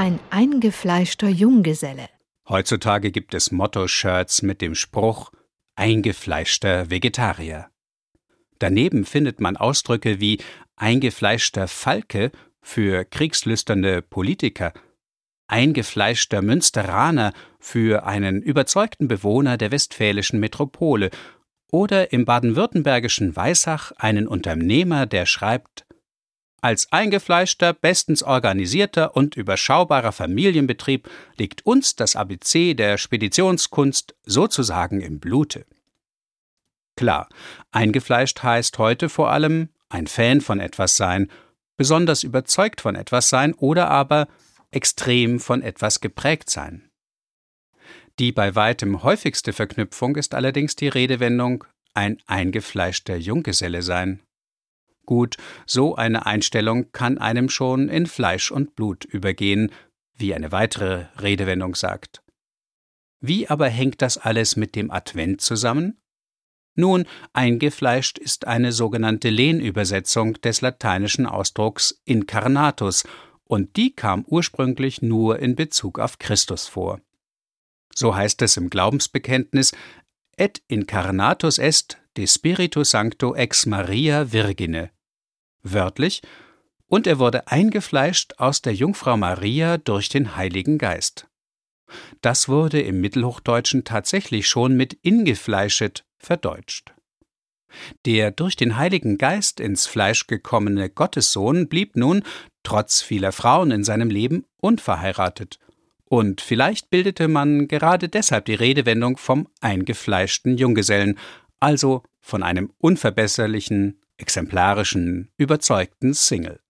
Ein eingefleischter Junggeselle. Heutzutage gibt es Motto-Shirts mit dem Spruch eingefleischter Vegetarier. Daneben findet man Ausdrücke wie eingefleischter Falke für kriegslüsternde Politiker, eingefleischter Münsteraner für einen überzeugten Bewohner der westfälischen Metropole oder im baden-württembergischen Weissach einen Unternehmer, der schreibt als eingefleischter, bestens organisierter und überschaubarer Familienbetrieb liegt uns das ABC der Speditionskunst sozusagen im Blute. Klar, eingefleischt heißt heute vor allem ein Fan von etwas sein, besonders überzeugt von etwas sein oder aber extrem von etwas geprägt sein. Die bei weitem häufigste Verknüpfung ist allerdings die Redewendung ein eingefleischter Junggeselle sein. Gut, so eine Einstellung kann einem schon in Fleisch und Blut übergehen, wie eine weitere Redewendung sagt. Wie aber hängt das alles mit dem Advent zusammen? Nun, eingefleischt ist eine sogenannte Lehnübersetzung des lateinischen Ausdrucks incarnatus, und die kam ursprünglich nur in Bezug auf Christus vor. So heißt es im Glaubensbekenntnis et incarnatus est de Spiritu Sancto ex Maria Virgine. Wörtlich, und er wurde eingefleischt aus der Jungfrau Maria durch den Heiligen Geist. Das wurde im Mittelhochdeutschen tatsächlich schon mit ingefleischet verdeutscht. Der durch den Heiligen Geist ins Fleisch gekommene Gottessohn blieb nun, trotz vieler Frauen in seinem Leben, unverheiratet. Und vielleicht bildete man gerade deshalb die Redewendung vom eingefleischten Junggesellen, also von einem unverbesserlichen, exemplarischen, überzeugten Single.